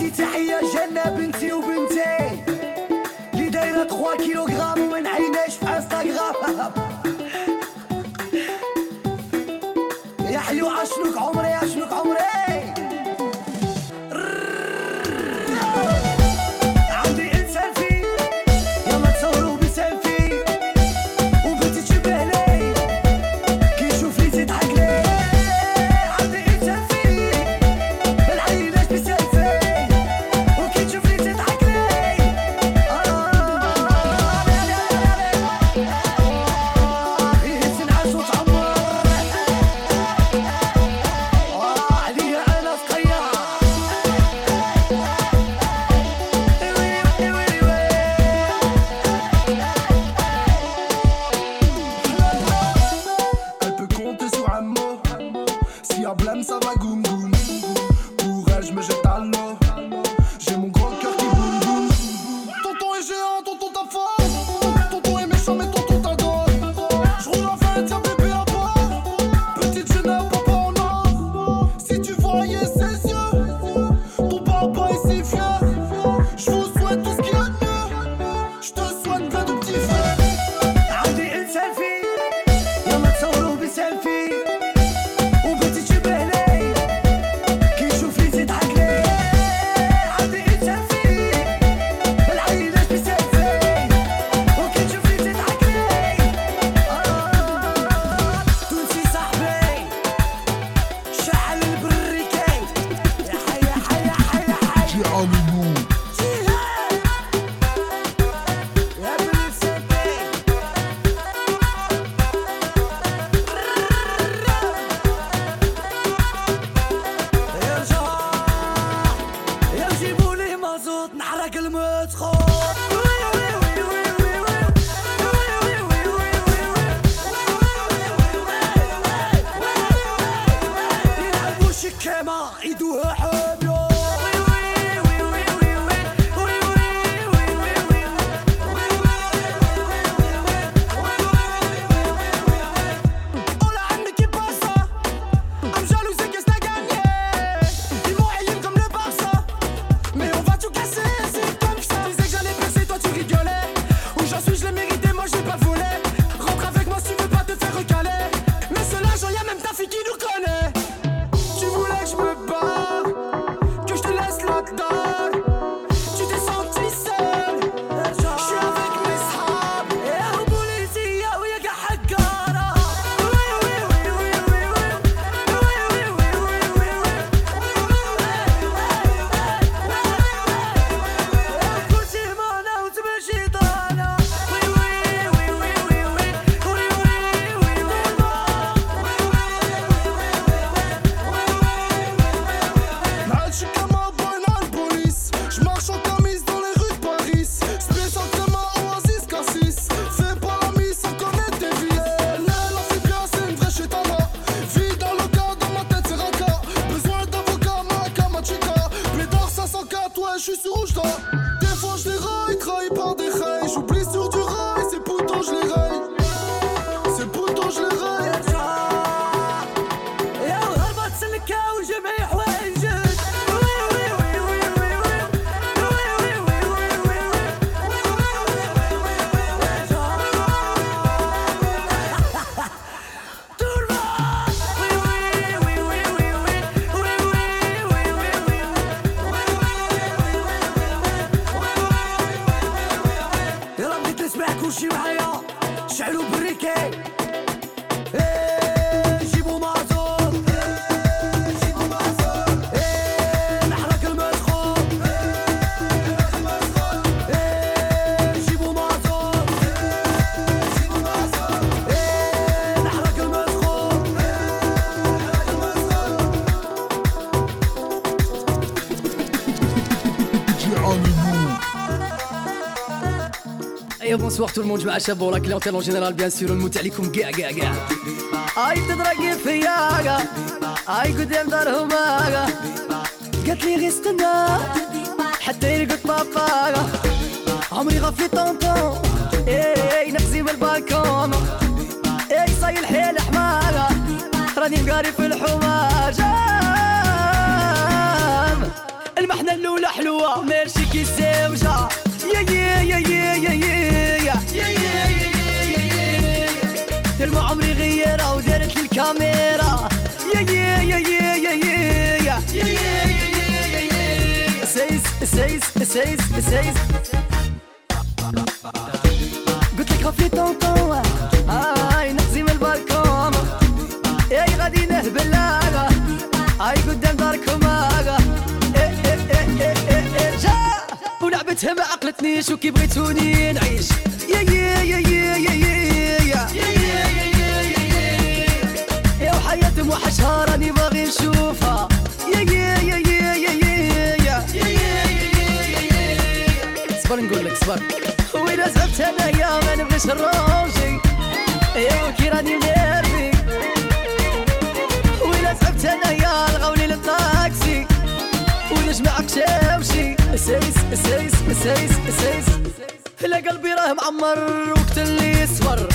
هادي تحية جنة بنتي وبنتي. بونسوار تو الموند مع شاب ولا كليونتيل اون جينيرال بيان سور نموت عليكم كاع كاع كاع اي تدرقي فيا اي قدام دارهم قالت لي غير استنى حتى يرقد بابا عمري غفي طونطون اي نقزي من البالكون اي صاي الحيل حمارة راني مقاري في الحمار المحنة الأولى حلوة ميرشي كي ساوجة يا يا يا يا يا, يا يا ما عمري غيرها ودارت الكاميرا. يا يا يا يا يا يا يا سيس سيس سيس سيس. قلت لك خفي طونطون هاي نحزي من البالكون إي غادي نهبل هاي قدام داركم. ولعبتها ما عقلتنيش وكي بغيتوني نعيش يا يا يا يا يا يا يا وحياة موحشها راني باغي نشوفها يا يا يا يا يا يا صبر نقول لك صبر وين زعبت انايا ما نبغيش الروجي يا كي راني نيرفي وين زعبت انايا الغولي للطاكسي ونجمعك شاوشي سيس سيس سيس سيس لا قلبي راه معمر وقت اللي يصفر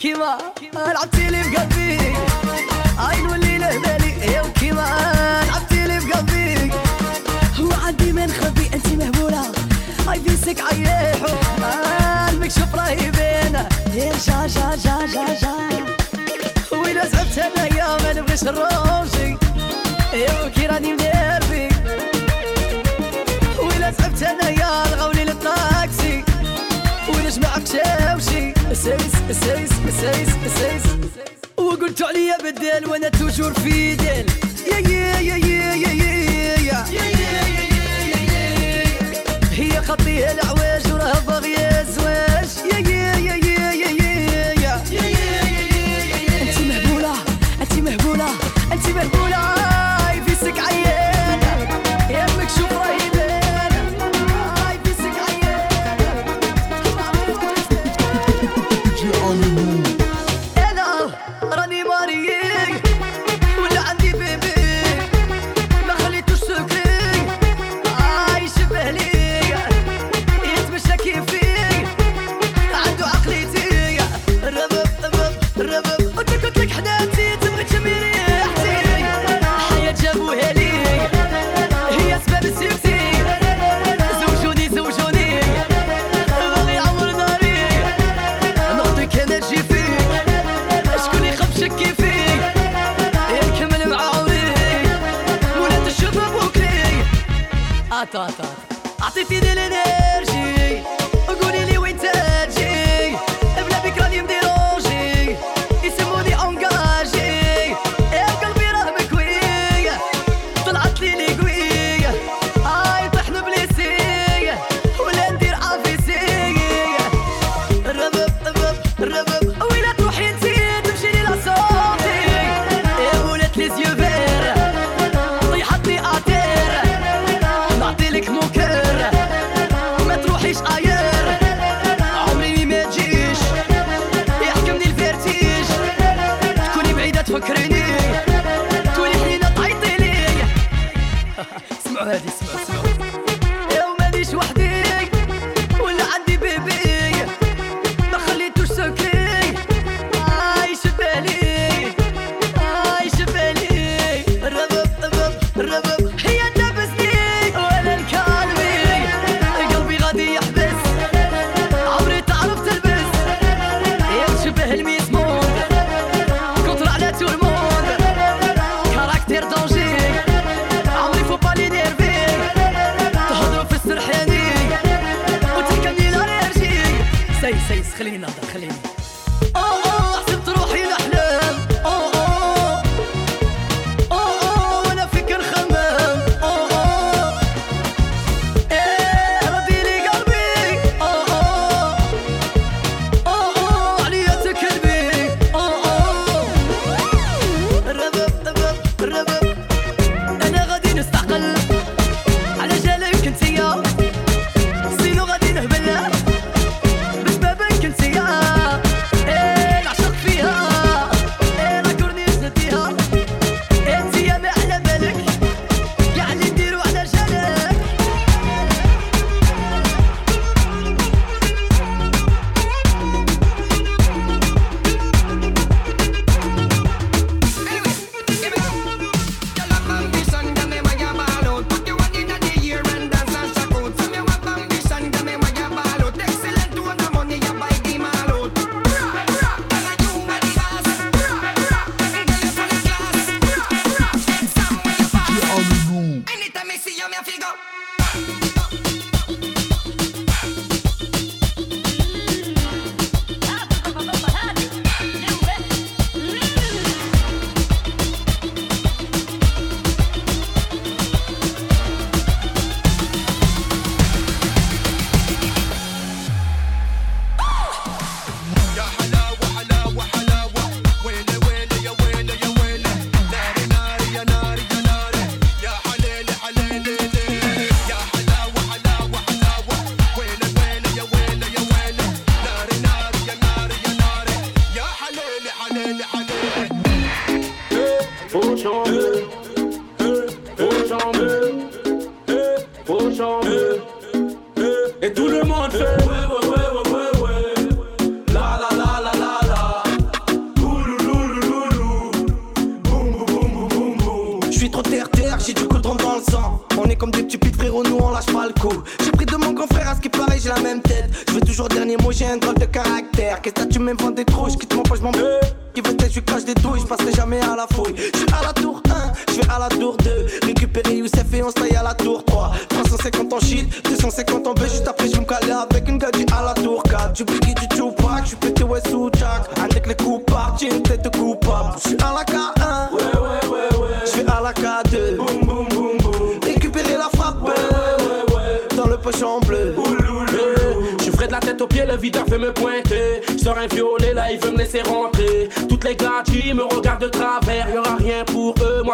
كيما لعبتي لي بقلبي أي نولي له بالي يا كيما لعبتي لي بقلبي عندي ما نخبي انت مهبولة. أي فيسك عيحو المكشوف راهي بينا. يا جا جا جا جا جا. وين زعبت انايا ما نبغيش الروجي يا كي راني مديربي وين زعبت انايا الغولي للطاكسي. ونجمعك شاوشي. سيس سيس سيس سيس وقلت عليا بدل وأنا توجور في ديل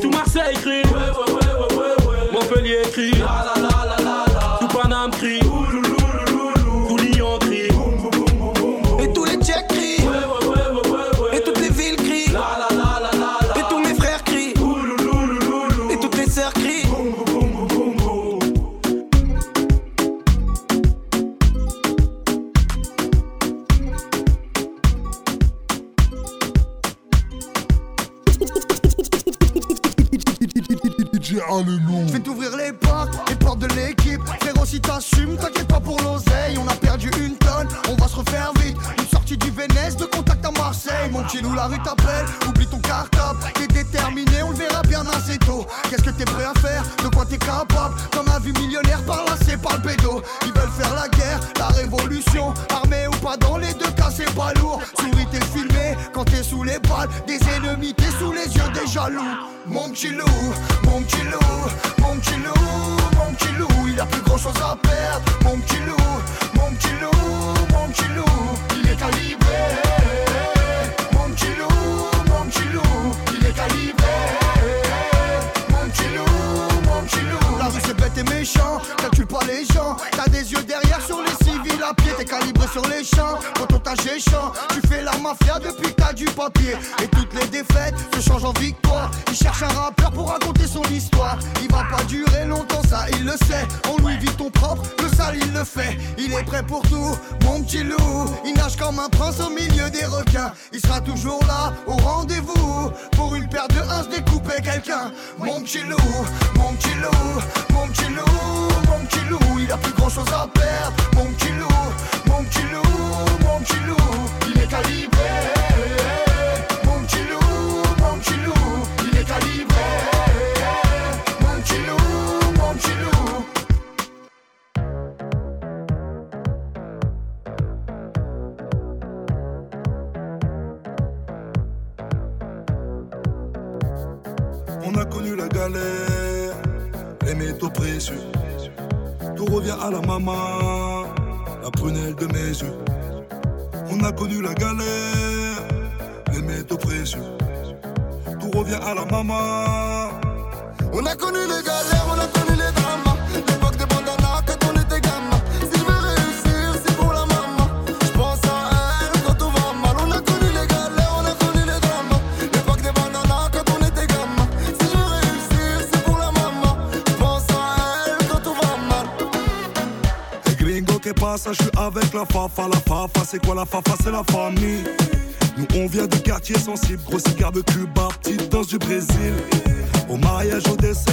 to Marseille, vais t'ouvrir les portes, les portes de l'équipe. Frérot, si t'assumes, t'inquiète pas pour l'oseille. On a perdu une tonne, on va se refaire vite. Une sortie du Vénès, de contact à Marseille. Mon petit loup, la rue t'appelle, oublie ton cartable. T'es déterminé, on le verra bien assez tôt. Qu'est-ce que t'es prêt à faire? De quoi t'es capable? Comme un vu millionnaire par là, c'est pas le pédo. Ils veulent faire la guerre, la révolution. Armé ou pas, dans les deux cas, c'est pas lourd. Souris, t'es filmé quand t'es sous les balles. Mon petit loup, mon petit loup, mon petit loup, mon petit loup, il a plus grand chose à perdre. Mon petit loup, mon petit loup, mon petit loup, il est calibré. Mon petit loup, mon petit loup, il est calibré. Mon petit loup, mon petit loup, la rue c'est bête et méchant, sur les champs, quand on t'a géchant, tu fais la mafia depuis que t'as du papier, et toutes les défaites se changent en victoire, il cherche un rappeur pour raconter son histoire, il va pas durer longtemps, ça il le sait, on lui vit ton propre, le sale il le fait, il est prêt pour tout, mon petit loup, il nage comme un prince au milieu des requins, il sera toujours là, au rendez-vous, pour une paire de uns découper quelqu'un, mon petit loup, mon petit loup, mon petit loup, mon petit loup, il a plus grand chose à perdre, mon petit loup, la fafa, la fafa, c'est quoi la fafa, c'est la famille. Nous on vient de quartier sensible, grosse garde Cuba, petite danse du Brésil. Au mariage, au décès,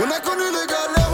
On a connu les galères.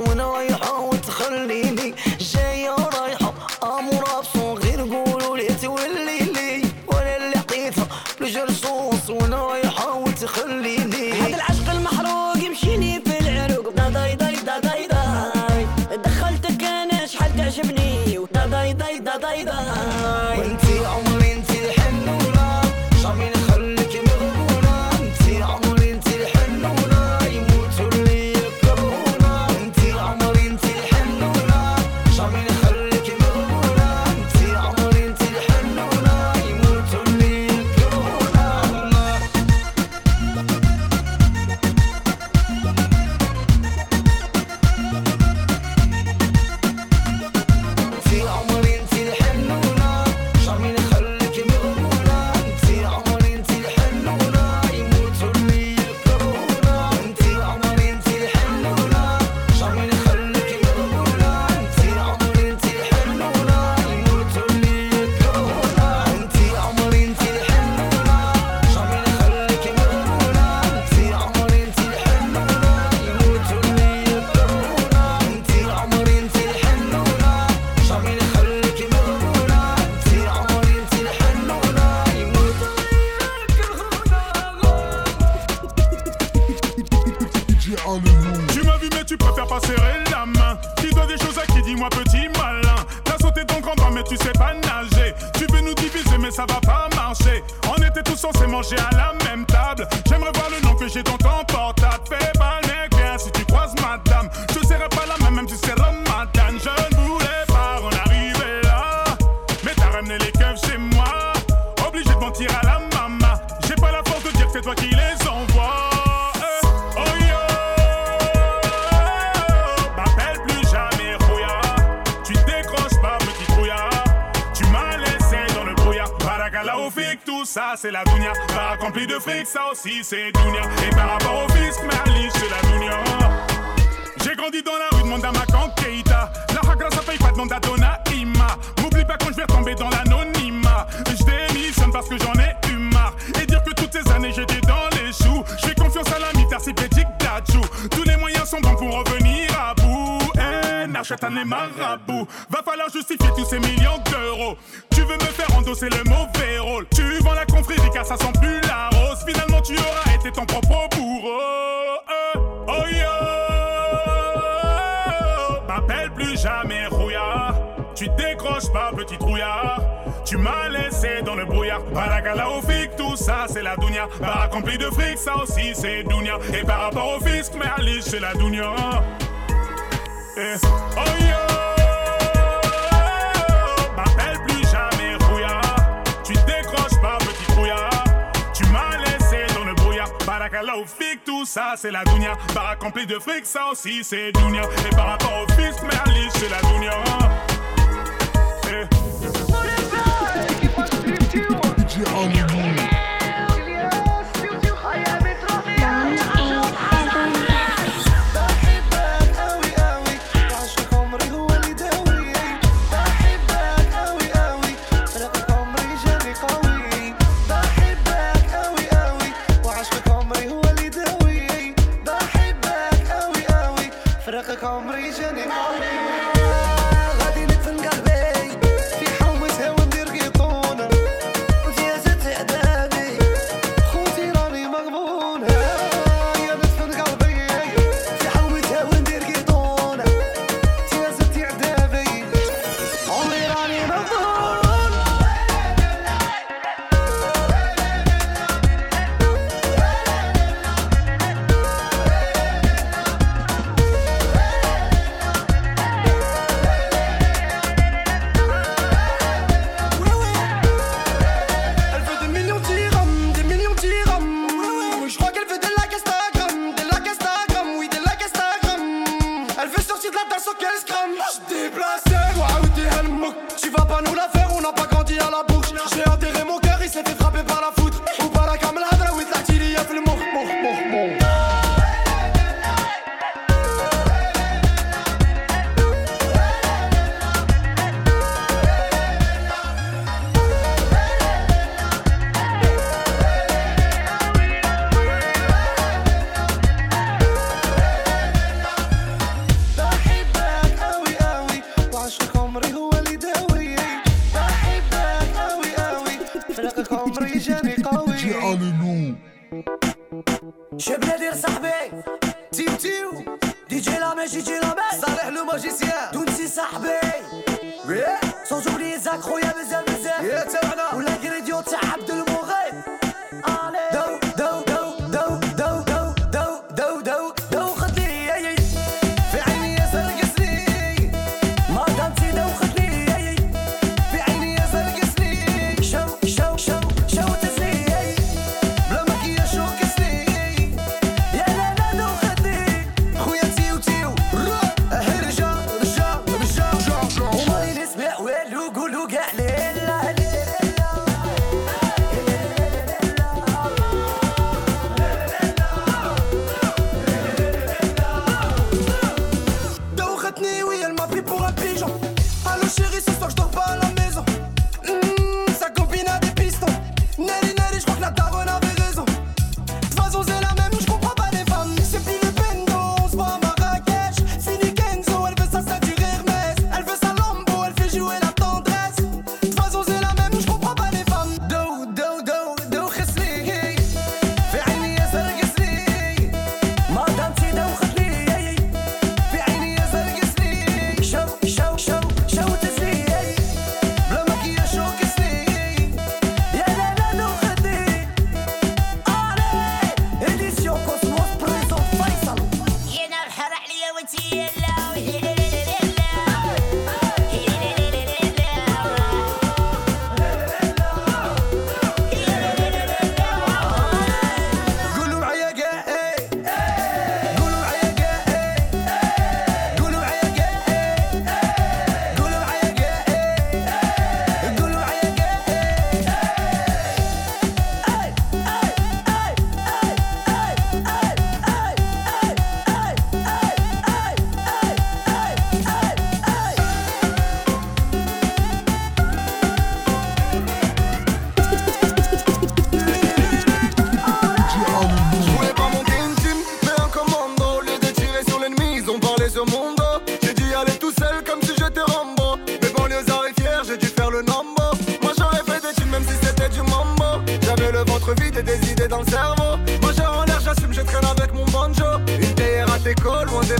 when I he said un nez marabout. Va falloir justifier tous ces millions d'euros. Tu veux me faire endosser le mauvais rôle. Tu vends la confrérie car ça sent plus la rose. Finalement, tu auras été ton propre bourreau. Oh, oh yo, m'appelle plus jamais rouillard. Tu décroches pas, petit rouillard. Tu m'as laissé dans le brouillard. Baragala au flic, tout ça c'est la dounia. Bar accompli de fric, ça aussi c'est dounia. Et par rapport au fisc, mais Alice c'est la dounia. M'appelle plus jamais rouillard Tu te décroches pas petit Fouya Tu m'as laissé dans le brouillard Parakala au fic tout ça c'est la dougna Paracompli de fric ça aussi c'est Dougna Et par rapport au fils Merlis c'est la douña come. me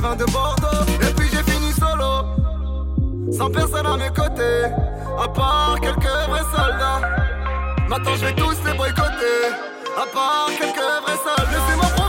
de Bordeaux. Et puis j'ai fini solo, sans personne à mes côtés, à part quelques vrais soldats. Maintenant je vais tous les boycotter, à part quelques vrais soldats. Laissez-moi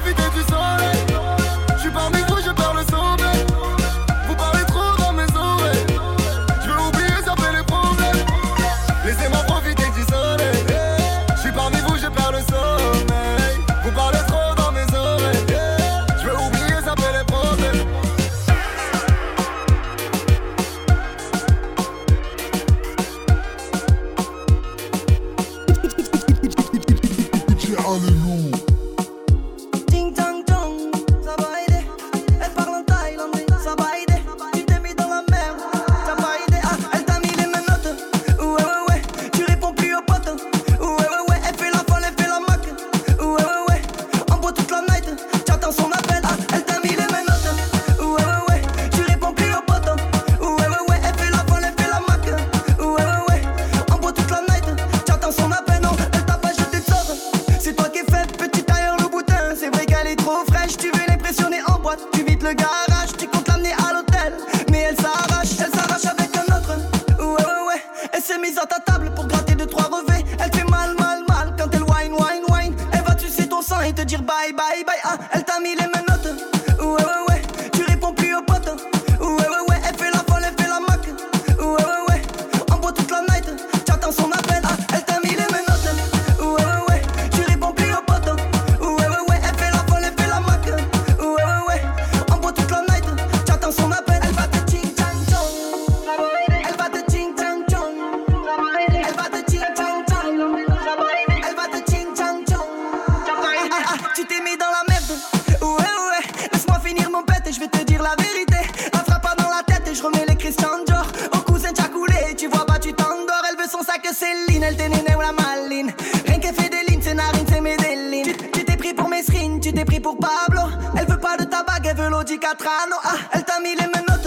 t'es pris pour Pablo. Elle veut pas de tabac, elle veut l'Audi Catrano. Ah, elle t'a mis les menottes.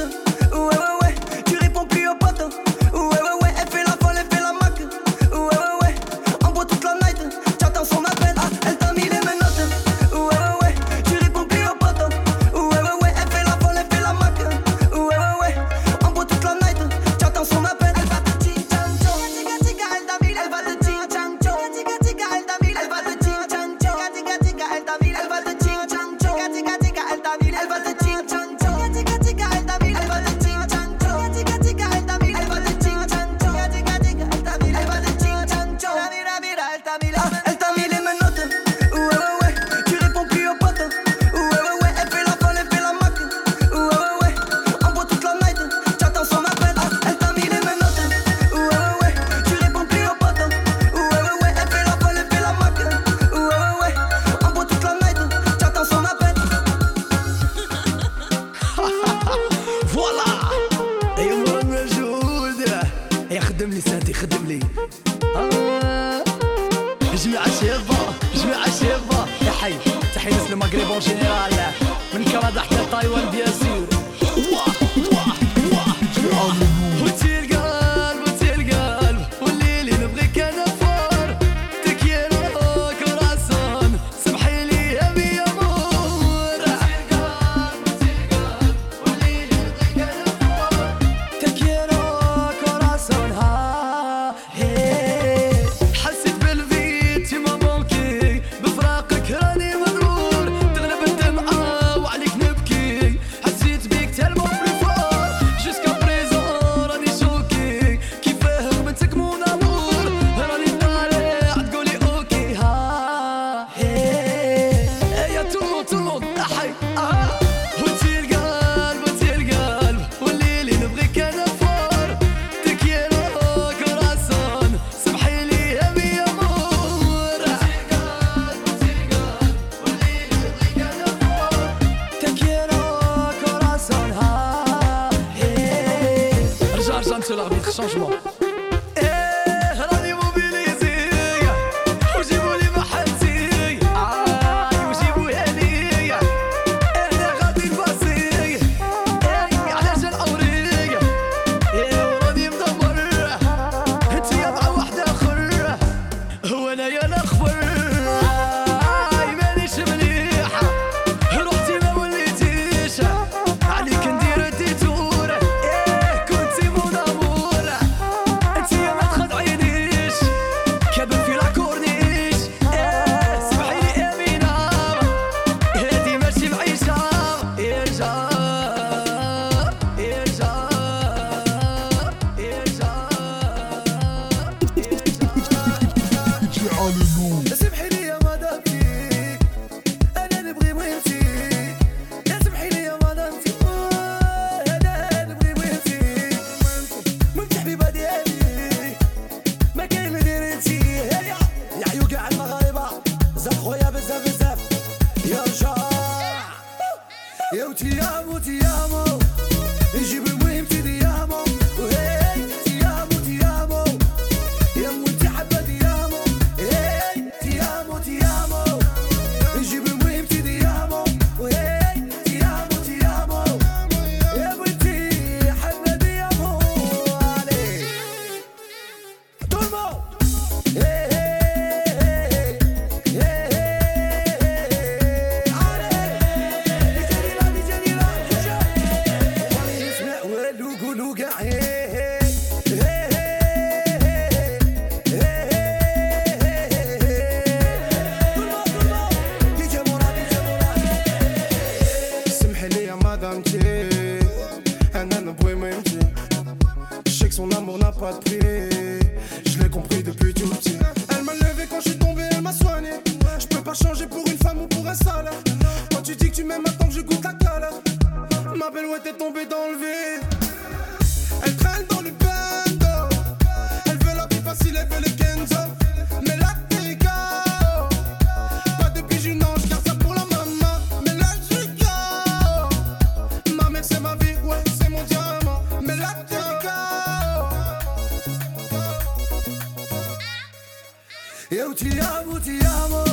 Eu te amo, te amo.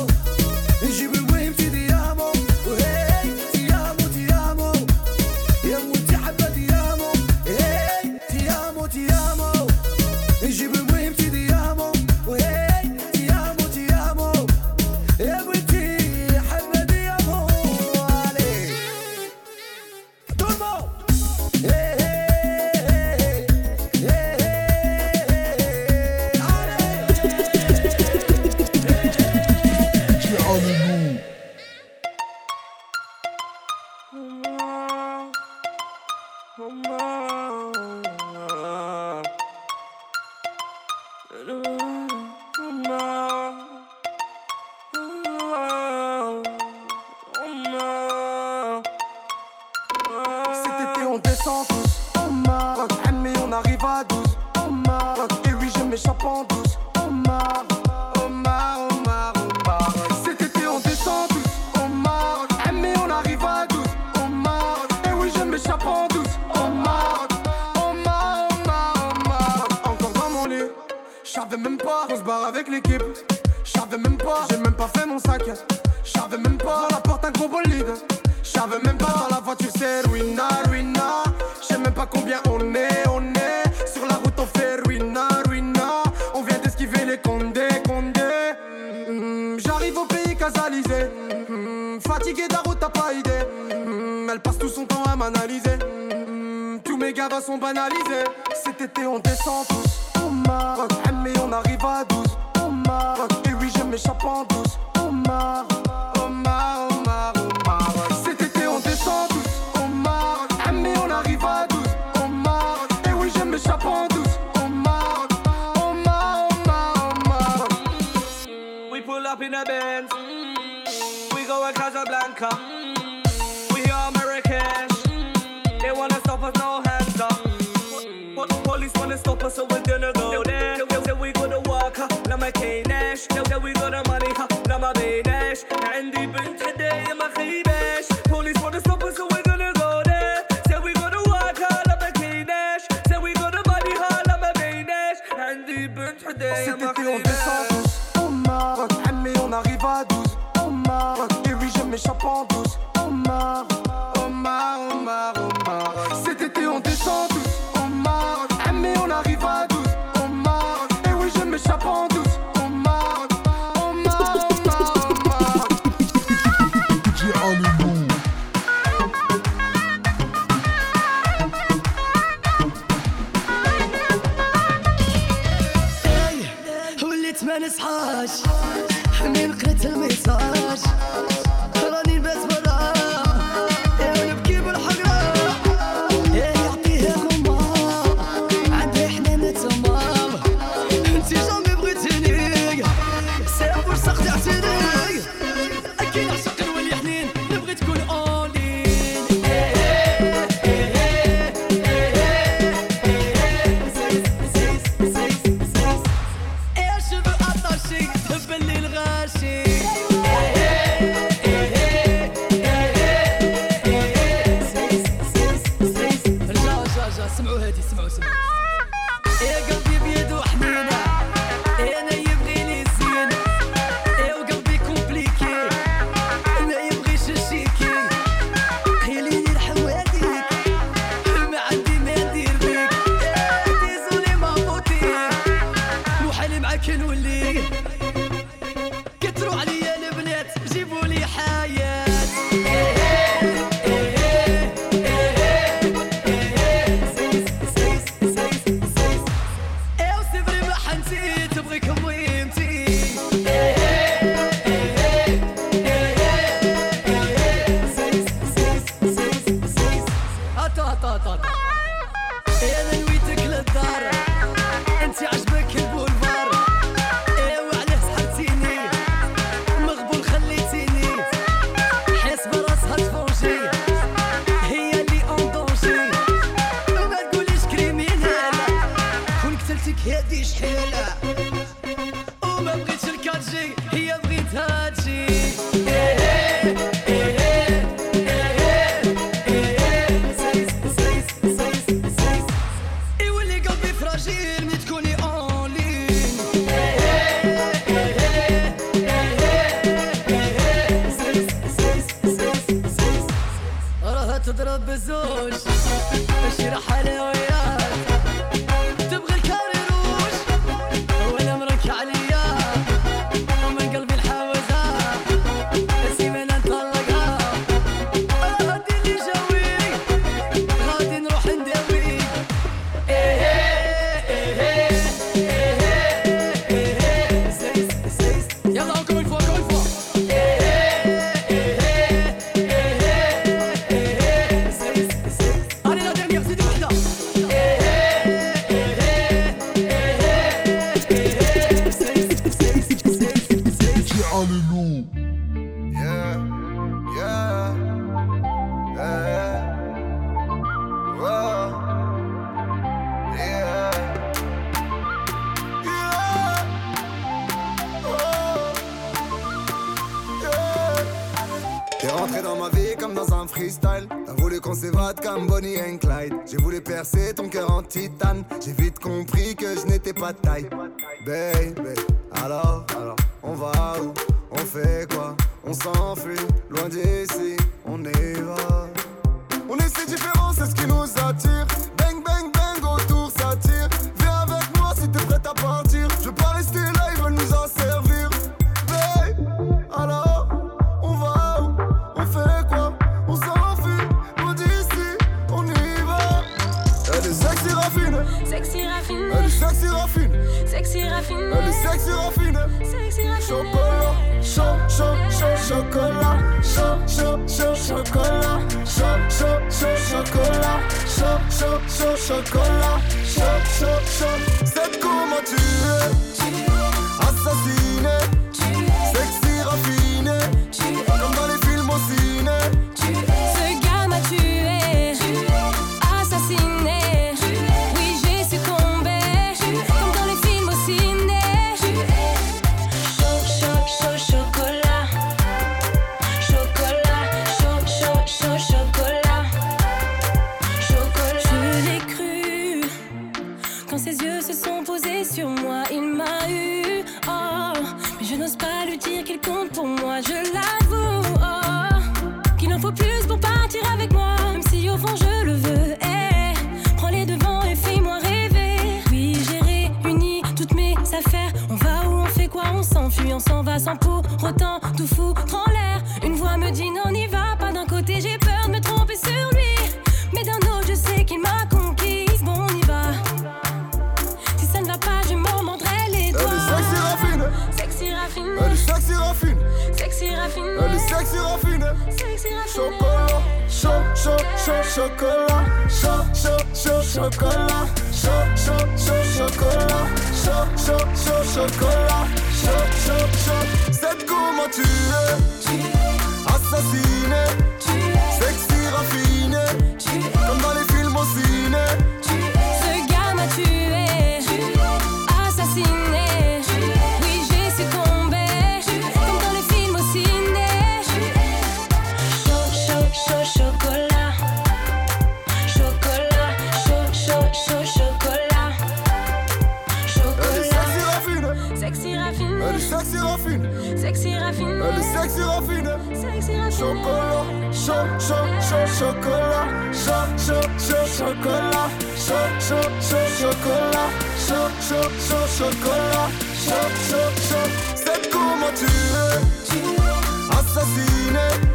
Gibi waved échappant douce on s'en va sans pour autant tout foutre en l'air. Une voix me dit non, n'y va pas. D'un côté, j'ai peur de me tromper sur lui, mais d'un autre, je sais qu'il m'a conquise. Bon, on y va. Si ça ne va pas, je m'en mordrai les doigts. Sexy raffinée, elle est sexy raffinée, sexy raffinée, elle est sexy raffinée, sexy raffinée. Chocolat, chaud, chaud, chaud, chocolat, chaud, chaud, chaud, chocolat, chaud, chaud, chaud, chocolat, chaud, chaud, chaud, chocolat. Chop, chop, chop, c'est comment tu es. Assassiné, sexy. chocolat, chaud, chaud, chaud, chocolat, chaud, chaud, chaud, chocolat, chaud, chaud, chaud, chocolat, chaud, chaud, chaud. C'est comment tu veux, assassiner.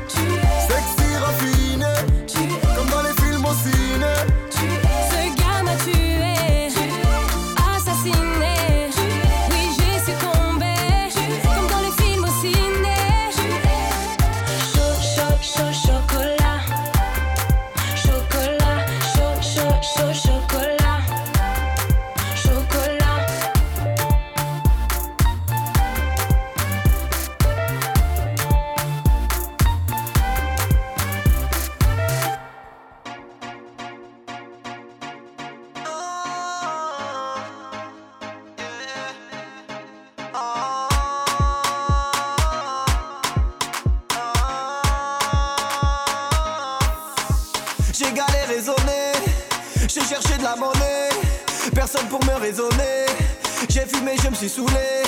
Fumé, je me suis saoulé.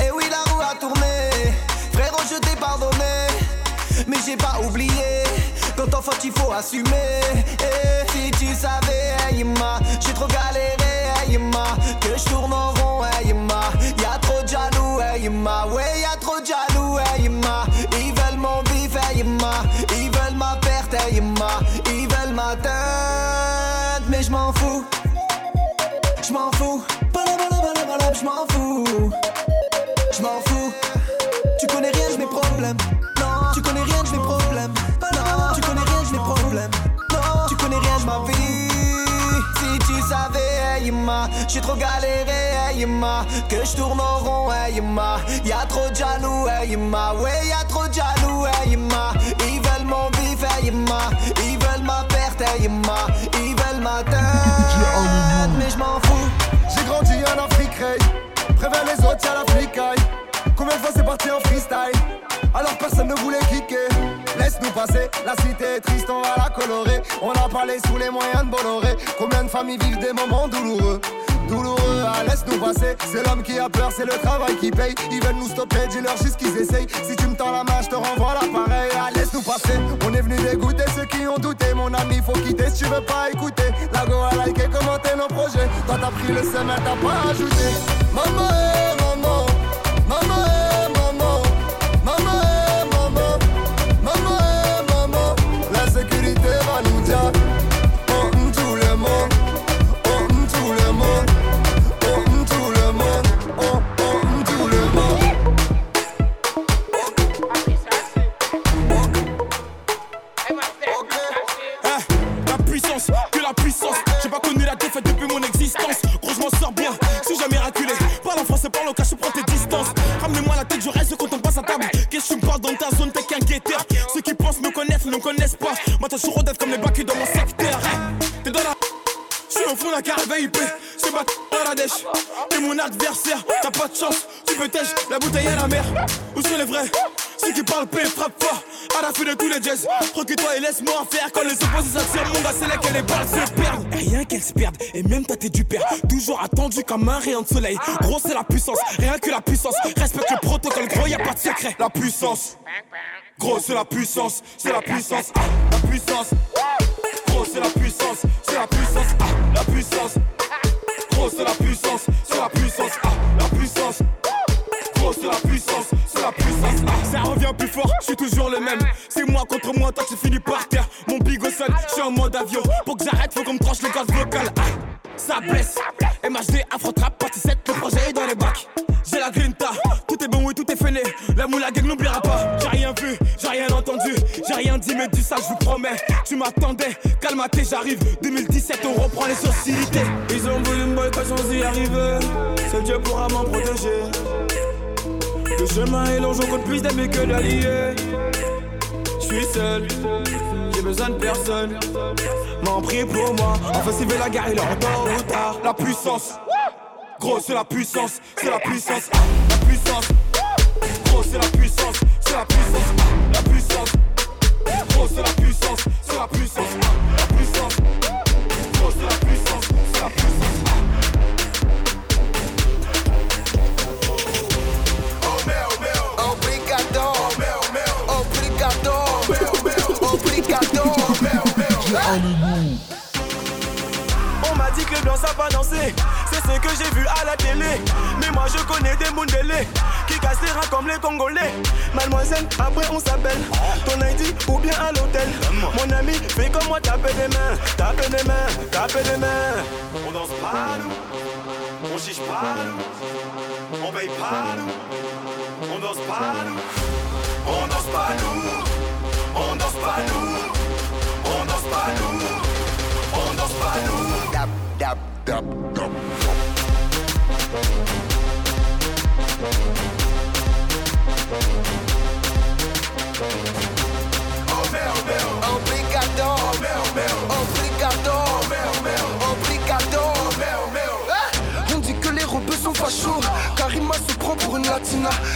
Et oui, la roue a tourné. Frérot, je t'ai pardonné. Mais j'ai pas oublié. Quand en faute, il faut assumer. Et si tu savais, hey, j'ai trop galéré, hey, ma, que je tourne en rond, hey, ma. Y'a trop de jaloux, hey, ma, ouais, y'a trop de jaloux, hey, ma. Ils veulent mon bif, hey, ma. Ils veulent ma perte, hey, ma. Ils veulent ma teinte, mais je m'en fous. Je m'en fous. M'en fous. Je m'en fous. Tu connais rien de mes problèmes. Non, tu connais rien de mes problèmes. Non, tu connais rien de mes problèmes. Non, tu connais rien de ma vie. Si tu savais, hey, ma, j'ai trop galéré, hey, ma, que je tourne en rond, hey, ma. Y'a trop de jaloux, hey, ma, ouais, y'a trop de jaloux, hey, ma. Ils veulent mon bif, hey, ma. Ils veulent ma perte, hey, ma. Ils veulent ma tête, mais je m'en fous. Préviens les autres, y'a la flicaille. Combien de fois c'est parti en freestyle? Alors personne ne voulait kicker. Laisse-nous passer, la cité est triste, on va la colorer. On a parlé sous les moyens de Bolloré. Combien de familles vivent des moments douloureux? Douloureux, ah, laisse-nous passer. C'est l'homme qui a peur, c'est le travail qui paye. Ils veulent nous stopper, dis-leur juste qu'ils essayent. Si tu me tends la main, je te renvoie l'appareil. Ah, laisse-nous passer. On est venu dégoûter ceux qui ont douté. Mon ami, faut quitter si tu veux pas écouter. La go a liké, commenter nos projets. Toi, t'as pris le seul, t'as pas ajouté. Maman. Maman, depuis mon existence. Gros, je m'en sors bien, suis jamais raculé. Parle en français, parle au cas, je prends tes distances. Ramenez-moi la tête, je reste quand on passe à table. Qu'est-ce que tu me parles dans ta zone, t'es qu'un guetteur. Ceux qui pensent me connaissent, ne me connaissent pas. Moi, t'as toujours d'être comme les bacs dans mon secteur. T'es dans la. Je suis au fond d'un carré VIP, c'est pas dans la dèche. T'es mon adversaire, t'as pas de chance. Tu peux tèche, la bouteille à la mer. Où sont les vrais? Ceux qui parlent paix, frappe fort. À la fin de tous les jazz. Recule-toi et laisse-moi faire. Quand les opposés s'attirent, mon gars, c'est là que les balles se perdent. Rien qu'elles se perdent, et même tête du père. Toujours attendu comme un rayon de soleil. Gros, c'est la puissance, rien que la puissance. Respecte le protocole, gros, y a pas de secret. La puissance. Gros, c'est la puissance, c'est la puissance, ah, la puissance. Gros, c'est la puissance, c'est la puissance, ah, la puissance. Gros, c'est la puissance, c'est la puissance, ah, la puissance. Je suis toujours le même. C'est moi contre moi, toi tu finis par terre. Mon bigot seul, je suis en mode avion. Pour que j'arrête, faut qu'on me tranche le gaz vocal. ah. Ça blesse. MHD, Afro Trap, partie 7, le projet est dans les bacs. J'ai la grinta, tout est bon, oui, tout est fainé. La moula gang n'oubliera pas. J'ai rien vu, j'ai rien entendu, j'ai rien dit, mais dis ça, je vous promets. Tu m'attendais, calme-toi, j'arrive. 2017, on reprend les sociétés. Ils ont voulu me boycotter sans y arriver. Seul Dieu pourra m'en protéger. Le chemin est long, j'en compte plus d'amis que d'alliés. Je suis seul, j'ai besoin de personne. M'en prie pour moi. Enfin, s'il veut la guerre, il est en tôt ou tard. La puissance, gros, c'est la puissance, c'est la puissance, la puissance. Gros, c'est la puissance, c'est la puissance, la puissance. Gros, c'est la puissance, c'est la puissance, la puissance. Gros, c'est la puissance, c'est la puissance. On m'a dit que blanc ça va danser, c'est ce que j'ai vu à la télé. Mais moi je connais des Mundele qui cassent comme les Congolais. Mademoiselle, après on s'appelle. Ton ID ou bien à l'hôtel. Mon ami, fais comme moi, tape des mains, tape des mains, tape des mains. On danse pas nous, on chiche pas nous, on paye pas nous, on danse pas nous, on danse pas nous, on danse pas nous, dub, dub, dub. Oh, bell, bell.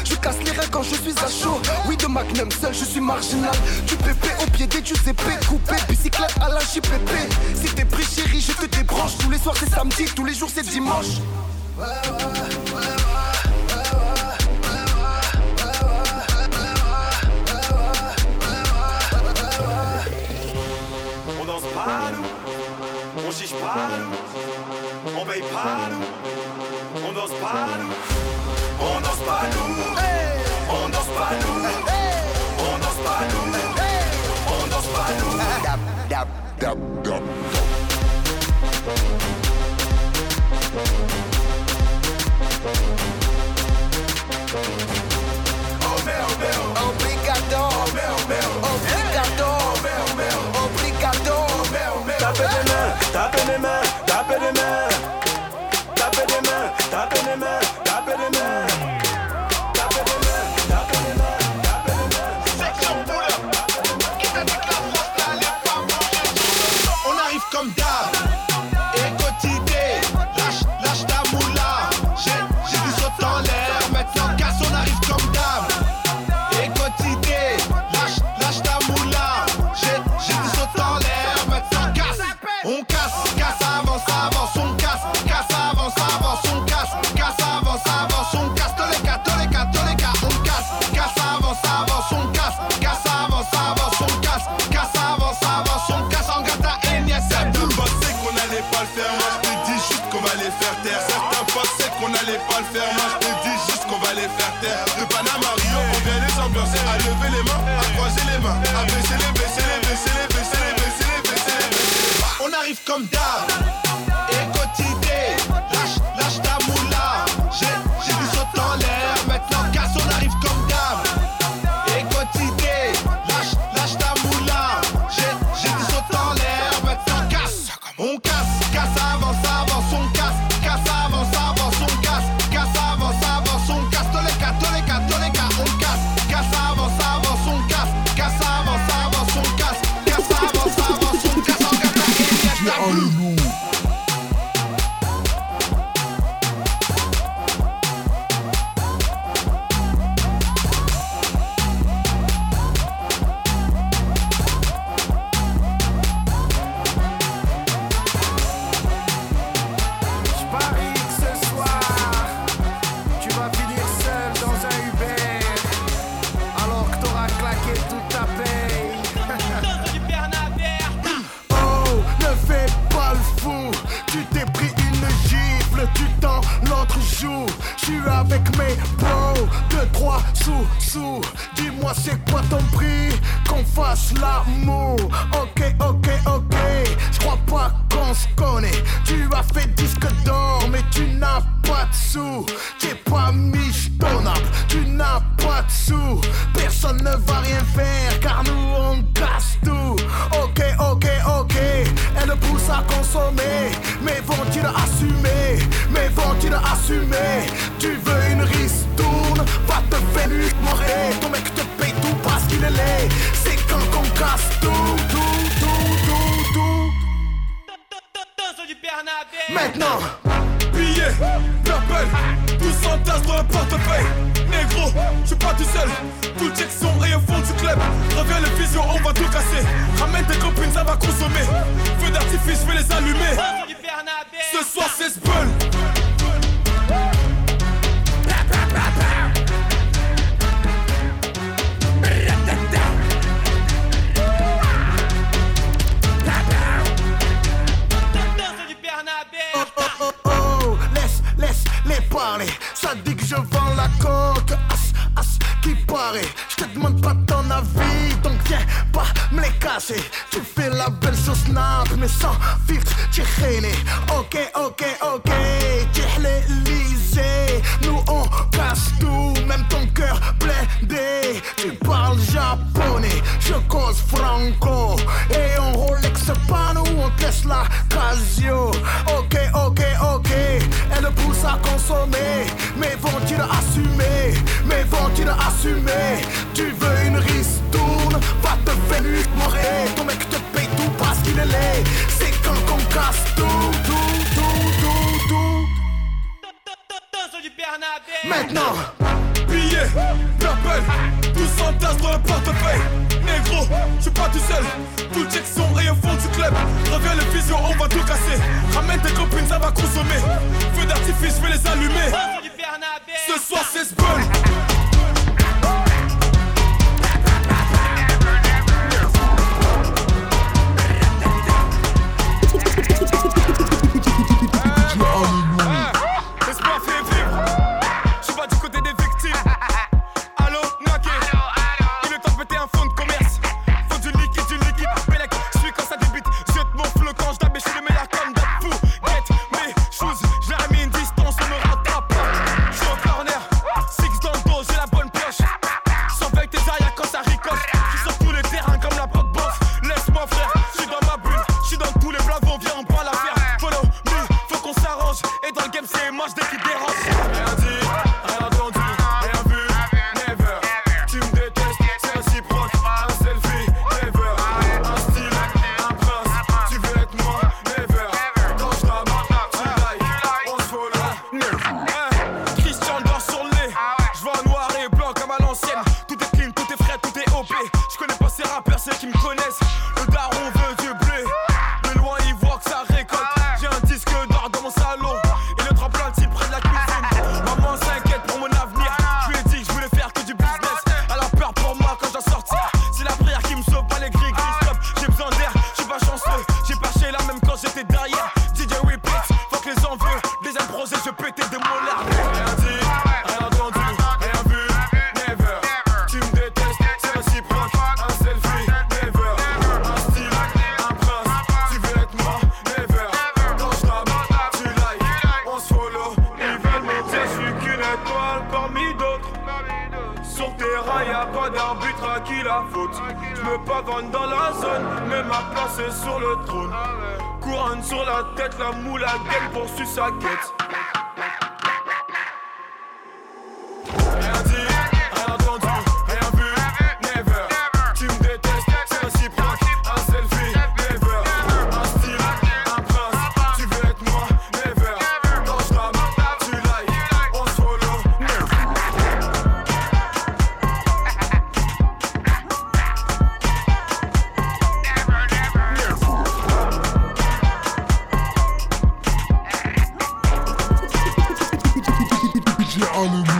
Je casse les reins quand je suis à chaud. Oui, de magnum seul, je suis marginal. Du pépé au pied des Giuseppe, coupé, bicyclette à la JPP. Si t'es pris, chérie, je te débranche. Tous les soirs, c'est samedi, tous les jours, c'est dimanche. Ouais, ouais, ouais, On chiche pas, on paye pas, on danse pas. pas nous, on danse pas nous, on danse pas nous, on danse pas nous. Dab, dab, dab, dab. Come down. affiches, je vais les allumer. Ce soir, c'est Spun. Hallelujah.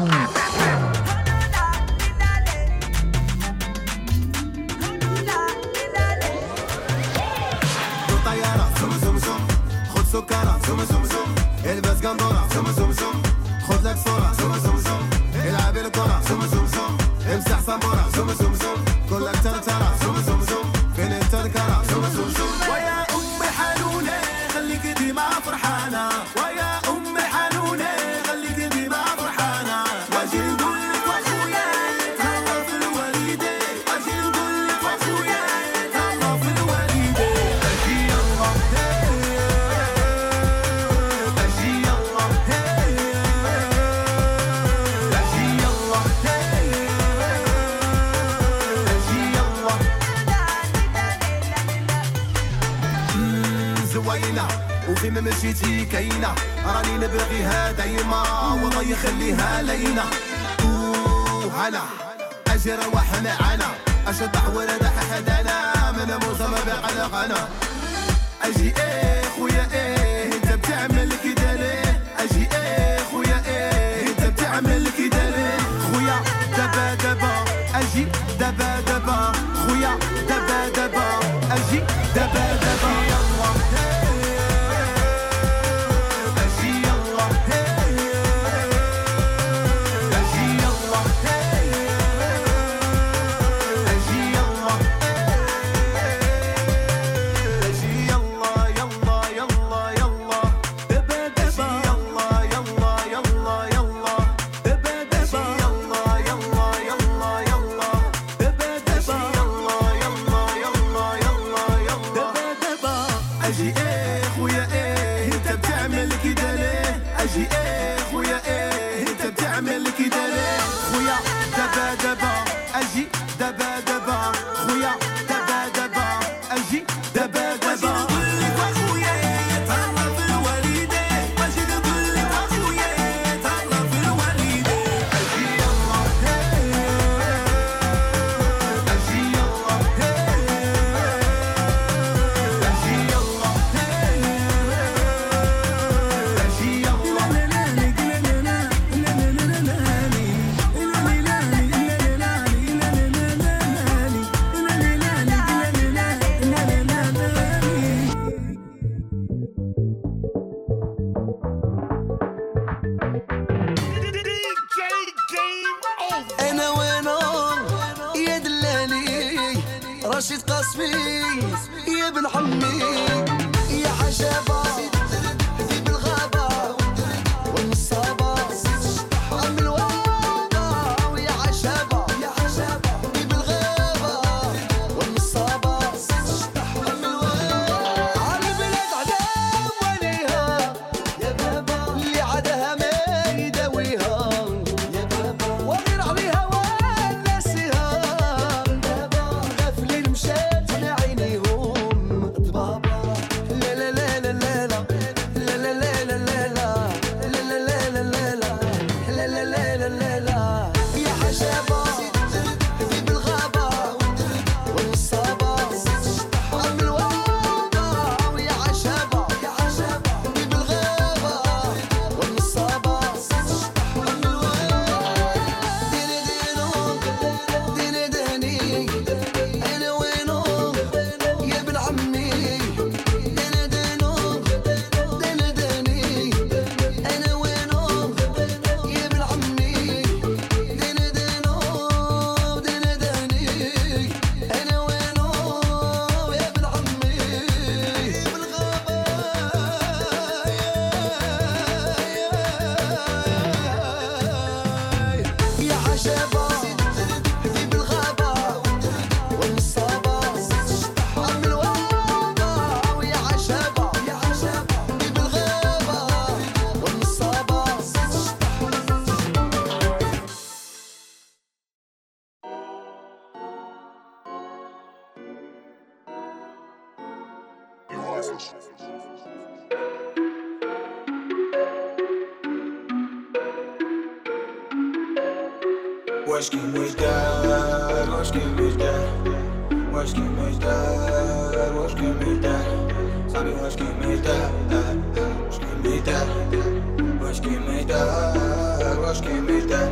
واش دار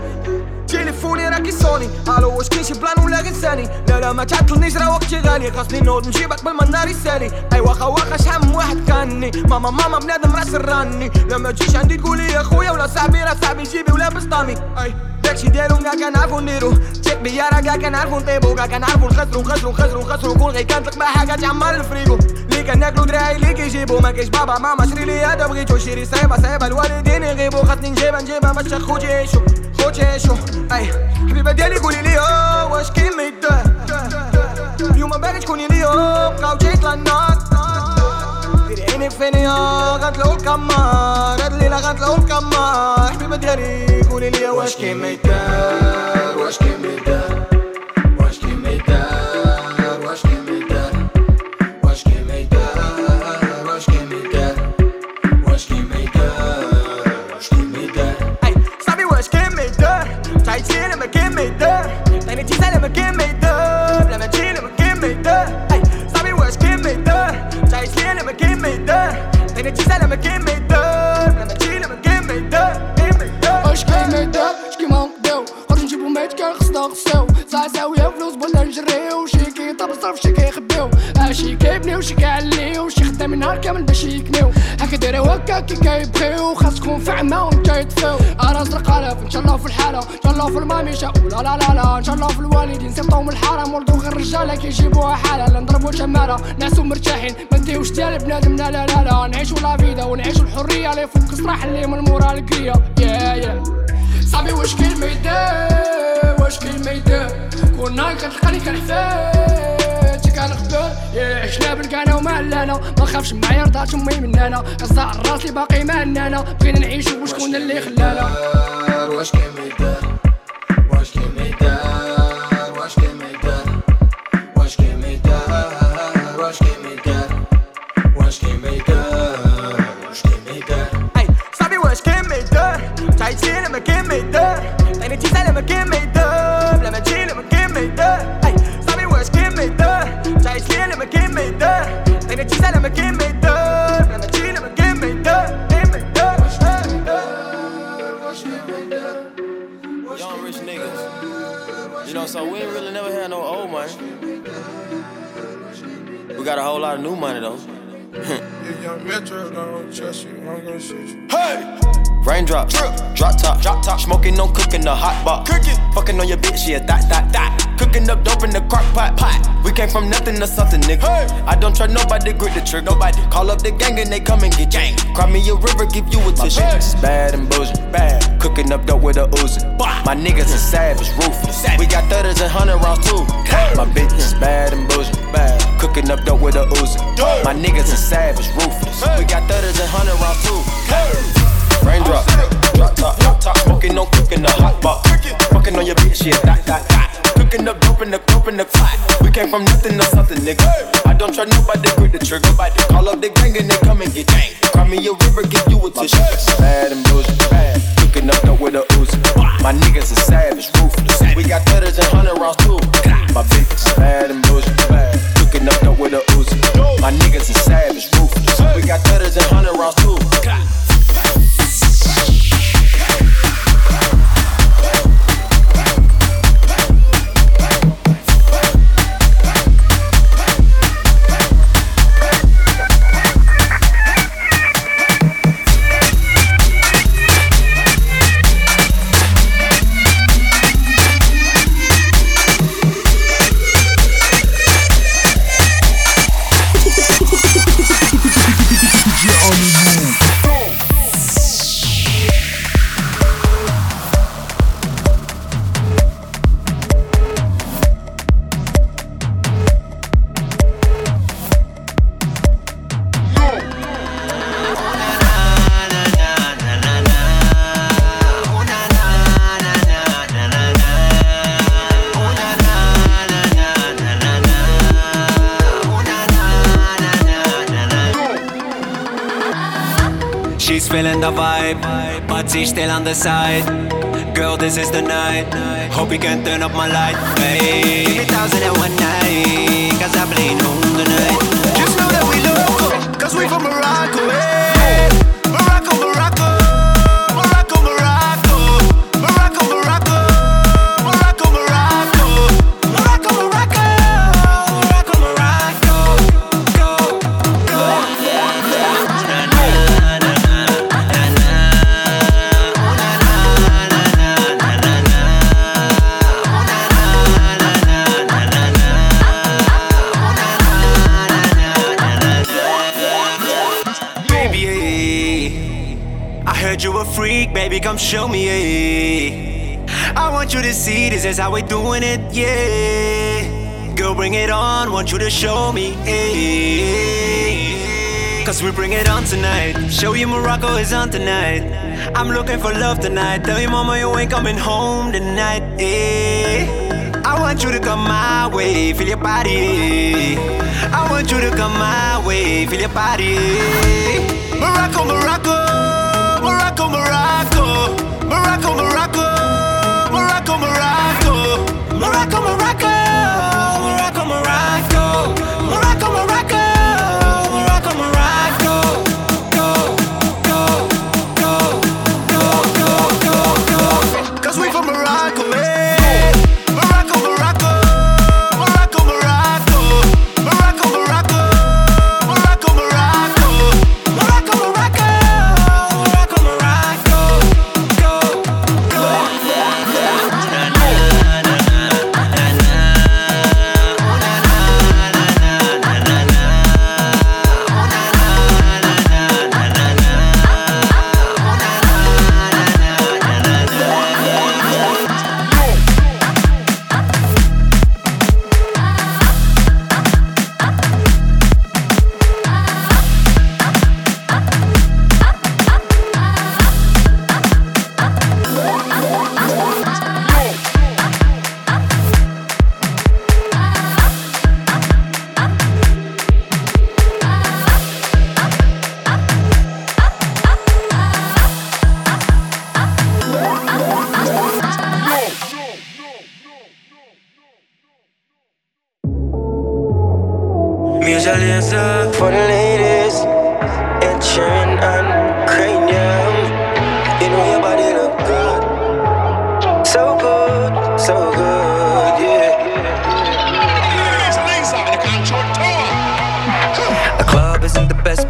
تليفوني راكي صوني ألو واش كاين شي بلان ولا غير ثاني لا لا ما تعطلنيش راه وقتي غالي خاصني نوض نجيبك قبل ما النار يسالي اي واخا واخا شحال من واحد كاني ماما ماما بنادم راس راني لا ما تجيش عندي تقولي يا خويا ولا صاحبي راه صاحبي جيبي ولا بسطامي اي داكشي ديالو كاع كنعرفو نديرو تيك بيا راه كاع كنعرفو نطيبو كاع كنعرفو نخسرو نخسرو نخسرو نخسرو كون كانت لك حاجة تعمر الفريقو اللي كناكلو دراعي اللي كيجيبو ما كاينش بابا ماما شري لي هذا بغيتو شري صعيبه صعيبه الوالدين يغيبو خاصني نجيبها نجيبها باش خوتي يعيشو خوتي يعيشو أي حبيبة ديالي قولي لي واش كاين ما يدار اليوم باغي تكوني اليوم بقاو جيت للنار ديري عيني فيني غنطلعو الكمار هاد الليلة غنطلعو الكمار حبيبة ديالي قولي لي واش كاين ما يدار واش كي مش كامل باش يكنيو. هكا دايرو هكا كي كيبغيو خاصكم فعمة وكيطفيو أنا زرق الاف إن شاء الله في الحالة إن شاء الله في الماميشة ولا لا لا لا إن شاء الله في الوالدين. سيبطو من الحرام ولدو غير الرجالة كيجيبوها حالة. لا نضربو شمالة نعسو مرتاحين. ما نديوش ديال بنادم لا لا لا نعيشو لا فيدا ونعيشو الحرية. اللي فوق الصراح اللي من مورا الكرية يا يا صاحبي واش يدار واش يدار كنا كتلقاني كنحفاتي كنخبر يا عشنا بالكانا وما لانا ما خافش معايا رضات أمي من أنا غزا راسي باقي ما انا بغينا نعيشو وشكون اللي خلانا. واش كي got a whole lot of new money though. If young Metro don't trust you, I'm gonna shoot you. Hey! Raindrops, drop top, drop top. Smoking, no cooking, the hot pot. Cooking, fucking on your bitch, yeah, that, that, that. Cooking up dope in the crock pot, pot. We came from nothing to something, nigga. Hey. I don't trust nobody, grip the trigger. Nobody call up the gang and they come and get gang. Cry me a river, give you a tissue. It's bad and bullshit, bad. Cooking up dope with a Uzi. My niggas are savage, ruthless. We got thudders and hundred rounds too. My bitch is bad and bullshit, bad. Cooking up dope with a Uzi. My niggas are savage, ruthless. We got thudders and hundred rounds too. Raindrop, drop top, drop top, smoking, no cooking the hot pot. Fucking on your bitch, yeah, that, that, that. Cooking up dope in the dope in the pot. We came from nothing to something, nigga. I don't trust nobody, grip the trigger. The call up the gang and they come and get gang. Cry me a river, give you a tissue. Bad and bullshit, bad. Cooking up dope with a Uzi. My niggas are savage, ruthless. We got thudders and hundred rounds too. My bitch is bad and bullshit, bad. Cooking up dope with a Uzi. My niggas are savage, ruthless. We got thudders and hundred rounds too. Feeling the vibe, but she's still on the side. Girl, this is the night. Hope you can turn up my light. Hey, give me thousand and one night, cause I play home tonight. Just know that we local, cause we from Morocco. This is how we doing it, yeah. Girl, bring it on, want you to show me, yeah. Cause we bring it on tonight. Show you Morocco is on tonight. I'm looking for love tonight. Tell your mama you ain't coming home tonight, yeah. I want you to come my way, feel your body. I want you to come my way, feel your body. Morocco, Morocco, Morocco, Morocco, Morocco, Morocco. Morocco, Morocco, Morocco,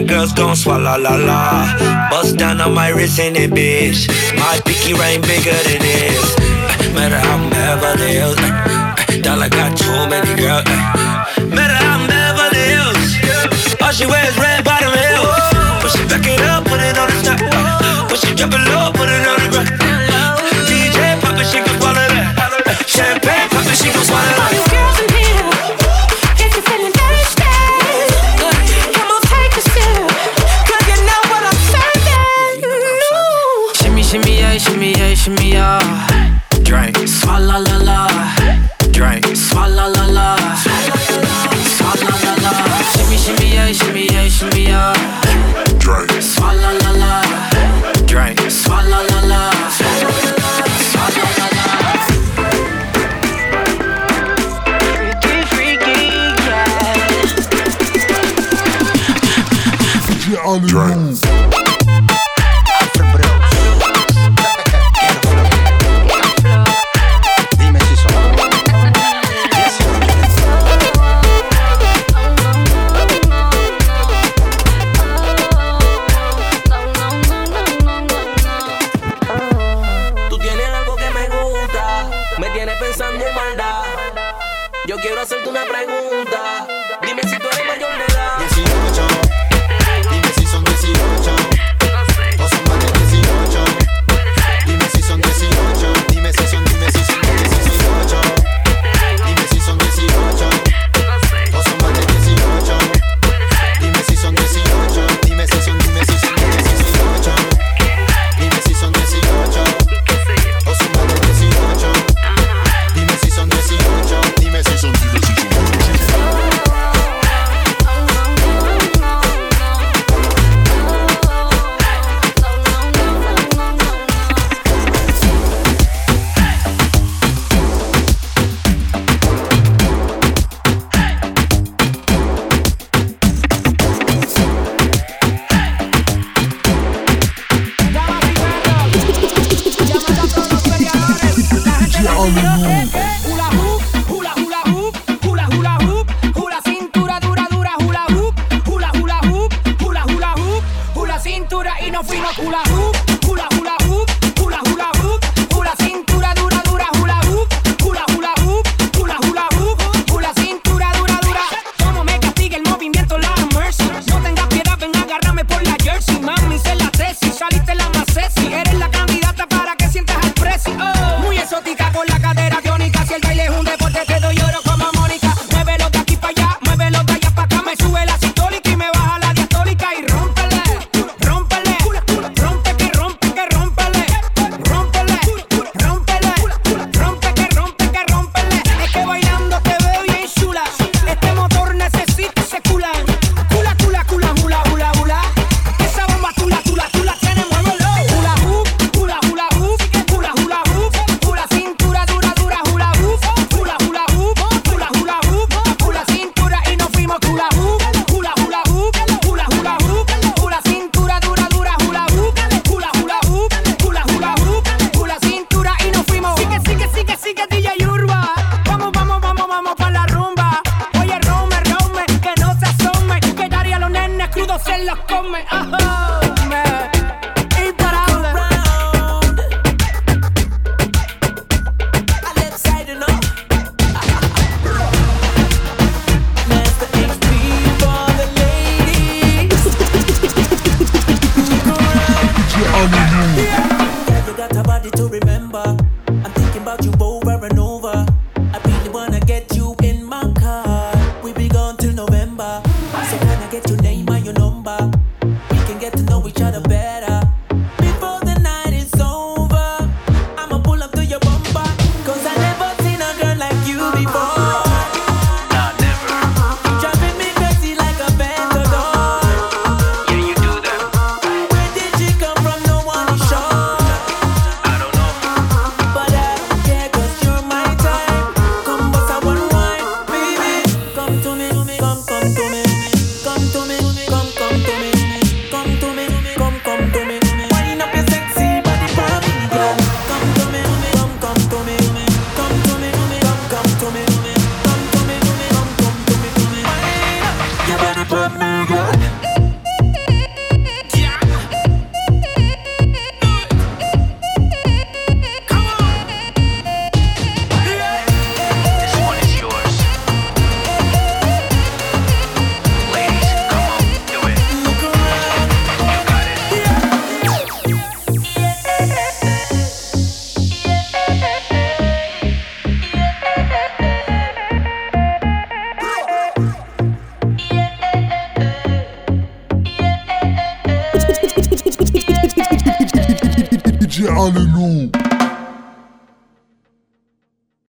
Bad girls gon' swallow la la. Bust down on my wrist in it, bitch. My pinky ring bigger than this. Uh, matter I'm Beverly Hills. Uh, uh, dollar got too many girls. Matter I'm Beverly Hills. All she wears red bottom heels. Push it back it up, put it on the j'ai un le